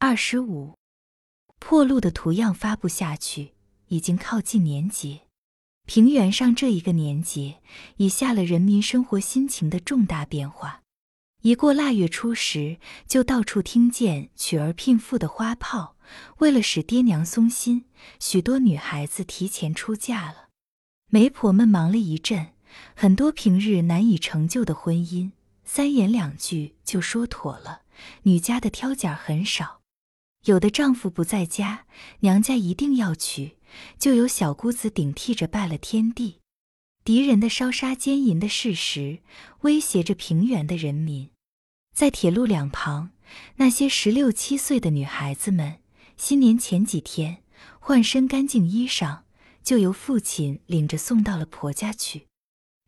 二十五，破路的图样发布下去，已经靠近年节。平原上这一个年节，已下了人民生活心情的重大变化。一过腊月初十，就到处听见娶儿聘妇的花炮。为了使爹娘松心，许多女孩子提前出嫁了。媒婆们忙了一阵，很多平日难以成就的婚姻，三言两句就说妥了。女家的挑拣很少。有的丈夫不在家，娘家一定要娶，就由小姑子顶替着拜了天地。敌人的烧杀奸淫的事实威胁着平原的人民，在铁路两旁，那些十六七岁的女孩子们，新年前几天换身干净衣裳，就由父亲领着送到了婆家去。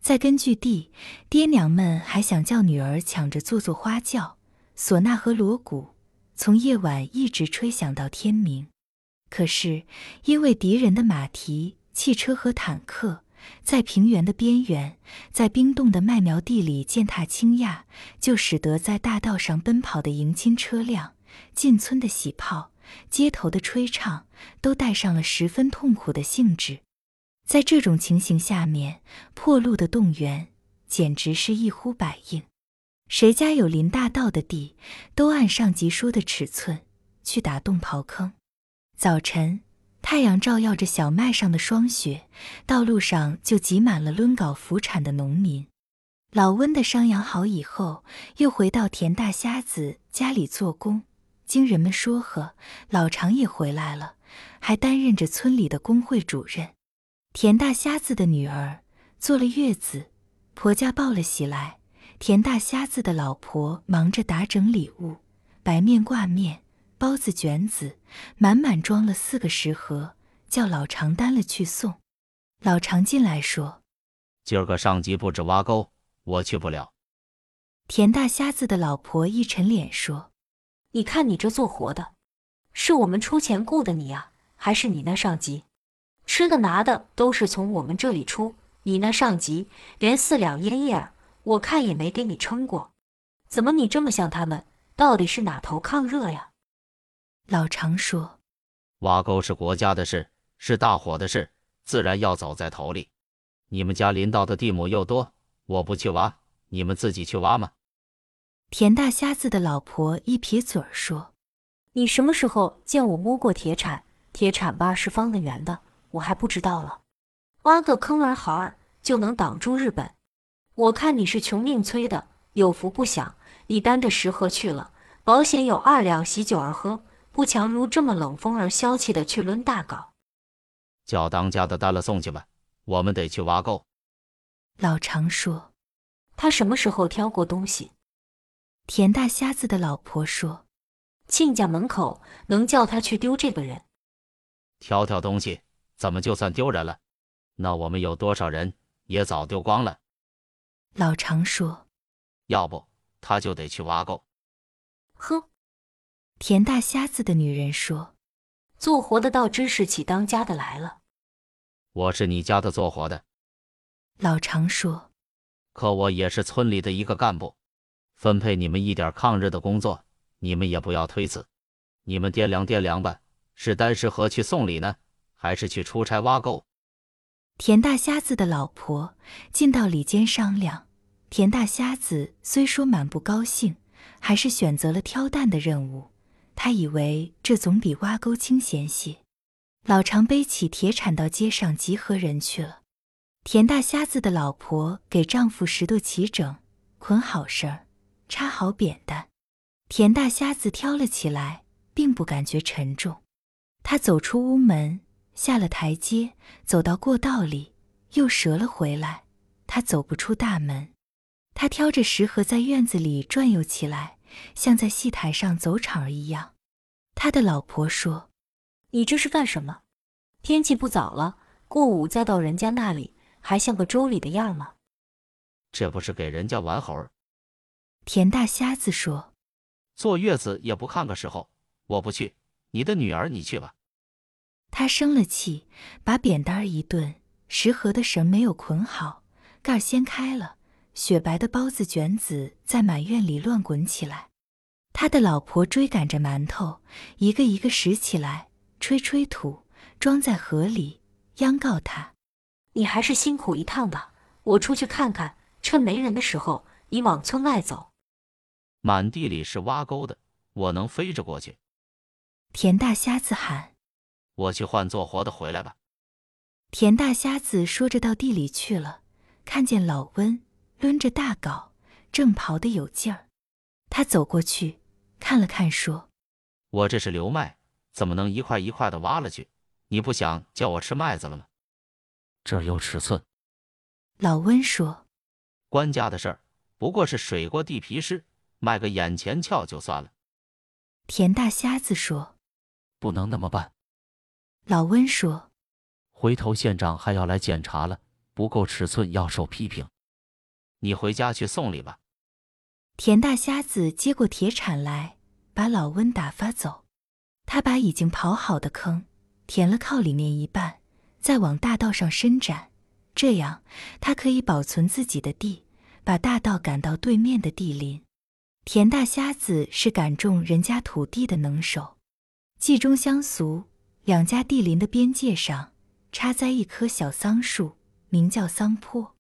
在根据地，爹娘们还想叫女儿抢着做做花轿、唢呐和锣鼓。从夜晚一直吹响到天明，可是因为敌人的马蹄、汽车和坦克在平原的边缘，在冰冻的麦苗地里践踏倾轧，就使得在大道上奔跑的迎亲车辆、进村的喜炮、街头的吹唱，都带上了十分痛苦的性质。在这种情形下面，破路的动员简直是一呼百应。谁家有林大道的地，都按上级说的尺寸去打洞刨坑。早晨，太阳照耀着小麦上的霜雪，道路上就挤满了抡镐扶铲的农民。老温的伤养好以后，又回到田大瞎子家里做工。经人们说和，老常也回来了，还担任着村里的工会主任。田大瞎子的女儿坐了月子，婆家报了喜来。田大瞎子的老婆忙着打整礼物，白面挂面，包子卷子，满满装了四个食盒，叫老常担了去送。老常进来说：“今儿个上级布置挖沟，我去不了。”田大瞎子的老婆一沉脸说：“你看你这做活的，是我们出钱雇的你呀，还是你那上级？吃的拿的都是从我们这里出，你那上级连四两烟叶儿。”我看也没给你撑过，怎么你这么像他们？到底是哪头抗热呀？老常说：“挖沟是国家的事，是大伙的事，自然要走在头里。你们家临到的地亩又多，我不去挖，你们自己去挖吗？”田大瞎子的老婆一撇嘴儿说：“你什么时候见我摸过铁铲？铁铲吧是方的圆的，我还不知道了。挖个坑儿好儿就能挡住日本。”我看你是穷命催的，有福不享。你担着食盒去了，保险有二两喜酒儿喝，不强如这么冷风而消气的去抡大镐。叫当家的担了送去吧，我们得去挖沟。老常说，他什么时候挑过东西？田大瞎子的老婆说，亲家门口能叫他去丢这个人？挑挑东西，怎么就算丢人了？那我们有多少人也早丢光了。老常说：“要不他就得去挖沟。”哼！田大瞎子的女人说：“做活的倒知是起当家的来了。”我是你家的做活的。老常说：“可我也是村里的一个干部，分配你们一点抗日的工作，你们也不要推辞。你们掂量掂量吧，是担食盒去送礼呢，还是去出差挖沟？”田大瞎子的老婆进到里间商量。田大瞎子虽说满不高兴，还是选择了挑担的任务。他以为这总比挖沟清闲些。老常背起铁铲到街上集合人去了。田大瞎子的老婆给丈夫拾掇齐整，捆好绳儿，插好扁担。田大瞎子挑了起来，并不感觉沉重。他走出屋门。下了台阶，走到过道里，又折了回来。他走不出大门。他挑着食盒在院子里转悠起来，像在戏台上走场儿一样。他的老婆说：“你这是干什么？天气不早了，过午再到人家那里，还像个周礼的样吗？”这不是给人家玩猴儿？田大瞎子说：“坐月子也不看个时候，我不去。你的女儿你去吧。”他生了气，把扁担一顿，食盒的绳没有捆好，盖掀开了，雪白的包子卷子在满院里乱滚起来。他的老婆追赶着馒头，一个一个拾起来，吹吹土，装在盒里，央告他：“你还是辛苦一趟吧，我出去看看，趁没人的时候，你往村外走。”满地里是挖沟的，我能飞着过去。田大瞎子喊：“我去换做活的回来吧。”田大瞎子说着到地里去了，看见老温抡着大镐，正刨得有劲儿。他走过去，看了看，说：“我这是留麦，怎么能一块一块的挖了去？你不想叫我吃麦子了吗？”这有尺寸。老温说：“官家的事儿，不过是水过地皮湿，卖个眼前俏就算了。”田大瞎子说：“不能那么办。”老温说：“回头县长还要来检查了，不够尺寸要受批评。你回家去送礼吧。”田大瞎子接过铁铲来，把老温打发走。他把已经刨好的坑填了靠里面一半，再往大道上伸展，这样他可以保存自己的地，把大道赶到对面的地林。田大瞎子是赶种人家土地的能手。冀中乡俗，两家地林的边界上插栽一棵小桑树，名叫桑坡。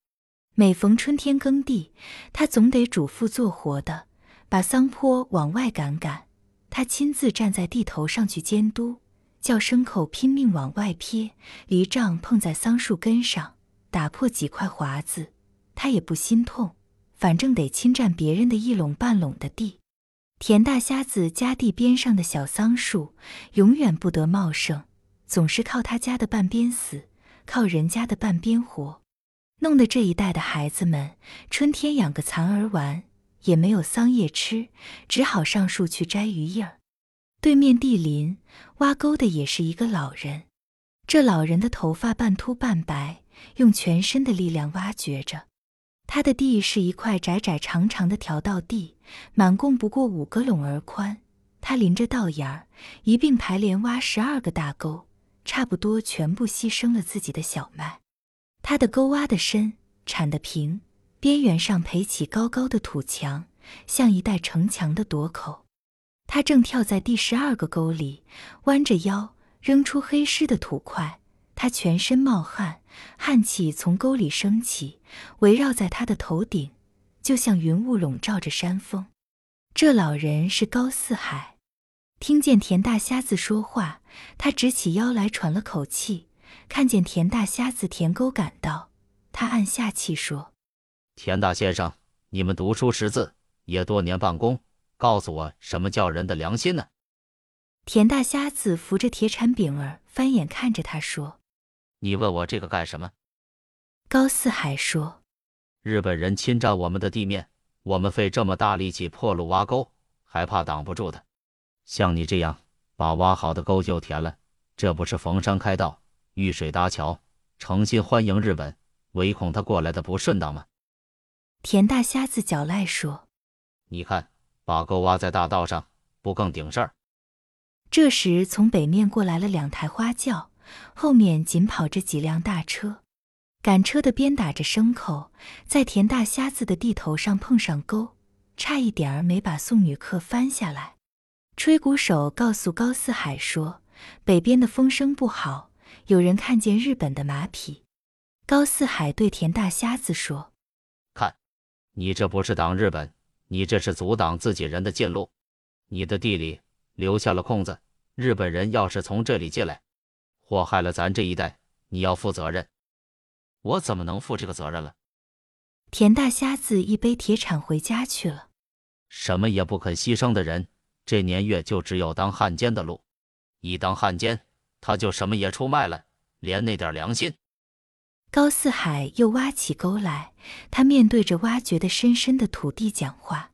每逢春天耕地，他总得嘱咐做活的把桑坡往外赶赶。他亲自站在地头上去监督，叫牲口拼命往外撇，犁杖碰在桑树根上，打破几块华子，他也不心痛。反正得侵占别人的一垄半垄的地。田大瞎子家地边上的小桑树，永远不得茂盛，总是靠他家的半边死，靠人家的半边活。弄得这一代的孩子们，春天养个蚕儿玩，也没有桑叶吃，只好上树去摘鱼叶儿。对面地林挖沟的也是一个老人，这老人的头发半秃半白，用全身的力量挖掘着。他的地是一块窄窄长长的条道地，满共不过五个垄儿宽。他临着道沿儿一并排连挖十二个大沟，差不多全部牺牲了自己的小麦。他的沟挖得深，铲得平，边缘上培起高高的土墙，像一带城墙的垛口。他正跳在第十二个沟里，弯着腰扔出黑湿的土块。他全身冒汗，汗气从沟里升起，围绕在他的头顶，就像云雾笼罩着山峰。这老人是高四海，听见田大瞎子说话，他直起腰来，喘了口气。看见田大瞎子田沟赶到，他按下气说：“田大先生，你们读书识字，也多年办公，告诉我什么叫人的良心呢？”田大瞎子扶着铁铲柄儿，翻眼看着他说：“你问我这个干什么？”高四海说：“日本人侵占我们的地面，我们费这么大力气破路挖沟，还怕挡不住的？像你这样把挖好的沟就填了，这不是逢山开道？”遇水搭桥，诚心欢迎日本，唯恐他过来的不顺当吗？田大瞎子脚赖说：“你看，把沟挖在大道上，不更顶事儿？”这时，从北面过来了两台花轿，后面紧跑着几辆大车。赶车的鞭打着牲口，在田大瞎子的地头上碰上钩，差一点儿没把送女客翻下来。吹鼓手告诉高四海说：“北边的风声不好。”有人看见日本的马匹，高四海对田大瞎子说：“看，你这不是挡日本，你这是阻挡自己人的进路。你的地里留下了空子，日本人要是从这里进来，祸害了咱这一代，你要负责任。我怎么能负这个责任了？”田大瞎子一背铁铲回家去了。什么也不肯牺牲的人，这年月就只有当汉奸的路。一当汉奸。他就什么也出卖了，连那点良心。高四海又挖起沟来，他面对着挖掘的深深的土地讲话。